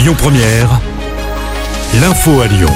Lyon Première, l'info à Lyon.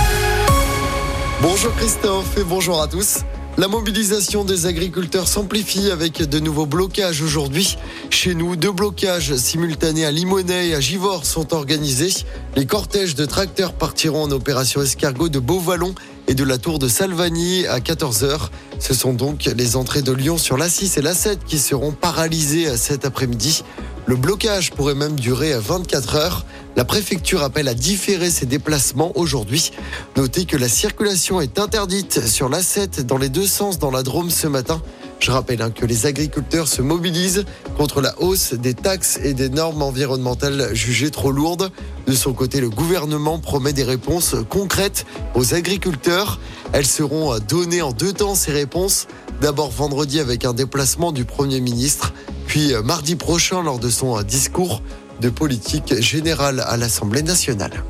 Bonjour Christophe et bonjour à tous. La mobilisation des agriculteurs s'amplifie avec de nouveaux blocages aujourd'hui. Chez nous, deux blocages simultanés à Limonest et à Givors sont organisés. Les cortèges de tracteurs partiront en opération escargot de Beauvallon et de la tour de Salvagny à 14h. Ce sont donc les entrées de Lyon sur l'A6 et l'A7 qui seront paralysées cet après-midi. Le blocage pourrait même durer 24 heures. La préfecture appelle à différer ses déplacements aujourd'hui. Notez que la circulation est interdite sur l'A7 dans les deux sens dans la Drôme ce matin. Je rappelle hein, que les agriculteurs se mobilisent contre la hausse des taxes et des normes environnementales jugées trop lourdes. De son côté, le gouvernement promet des réponses concrètes aux agriculteurs. Elles seront données en deux temps, ces réponses. D'abord vendredi avec un déplacement du Premier ministre puis euh, mardi prochain lors de son euh, discours de politique générale à l'Assemblée nationale.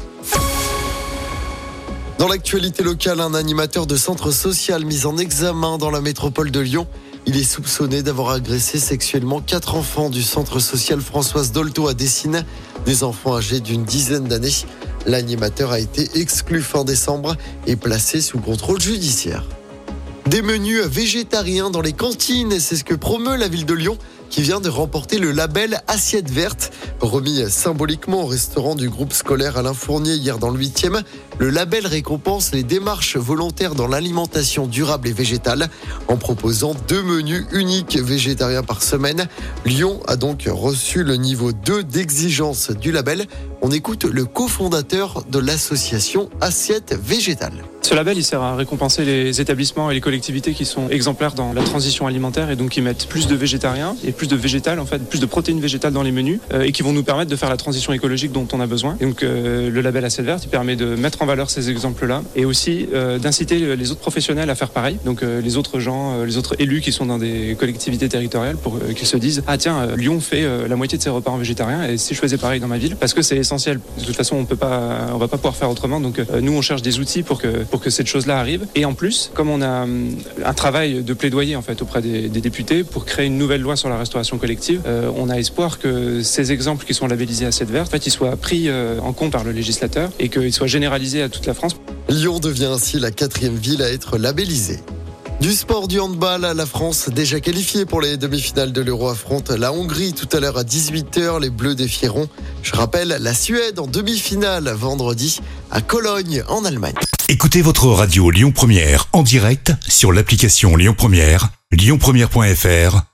Dans l'actualité locale, un animateur de centre social mis en examen dans la métropole de Lyon. Il est soupçonné d'avoir agressé sexuellement quatre enfants du centre social Françoise Dolto à Dessine, des enfants âgés d'une dizaine d'années. L'animateur a été exclu fin décembre et placé sous contrôle judiciaire. Des menus végétariens dans les cantines, c'est ce que promeut la ville de Lyon qui vient de remporter le label Assiette verte, remis symboliquement au restaurant du groupe scolaire Alain Fournier hier dans le 8e. Le label récompense les démarches volontaires dans l'alimentation durable et végétale en proposant deux menus uniques végétariens par semaine. Lyon a donc reçu le niveau 2 d'exigence du label. On écoute le cofondateur de l'association Assiette végétale. Ce label, il sert à récompenser les établissements et les collectivités qui sont exemplaires dans la transition alimentaire et donc qui mettent plus de végétariens et plus de végétal, en fait, plus de protéines végétales dans les menus euh, et qui vont nous permettre de faire la transition écologique dont on a besoin. donc euh, le label Assiette verte, permet de mettre en valeur ces exemples-là et aussi euh, d'inciter les autres professionnels à faire pareil. Donc les autres gens, les autres élus qui sont dans des collectivités territoriales pour qu'ils se disent ah tiens Lyon fait la moitié de ses repas en végétarien et si je faisais pareil dans ma ville parce que c'est essentiel. De toute façon on peut pas, on va pas pouvoir faire autrement. Donc nous on cherche des outils pour que pour que cette chose-là arrive. Et en plus, comme on a hum, un travail de plaidoyer en fait auprès des, députés pour créer une nouvelle loi sur la restauration collective, euh, on a espoir que ces exemples qui sont labellisés à cette verte, en fait, ils soient pris euh, en compte par le législateur et qu'ils soient généralisés à toute la France. Lyon devient ainsi la quatrième ville à être labellisée. Du sport du handball, la France déjà qualifiée pour les demi-finales de l'Euro affronte la Hongrie tout à l'heure à 18h. Les Bleus défieront, je rappelle, la Suède en demi-finale vendredi à Cologne en Allemagne. Écoutez votre radio Lyon Première en direct sur l'application Lyon Première, lyonpremière.fr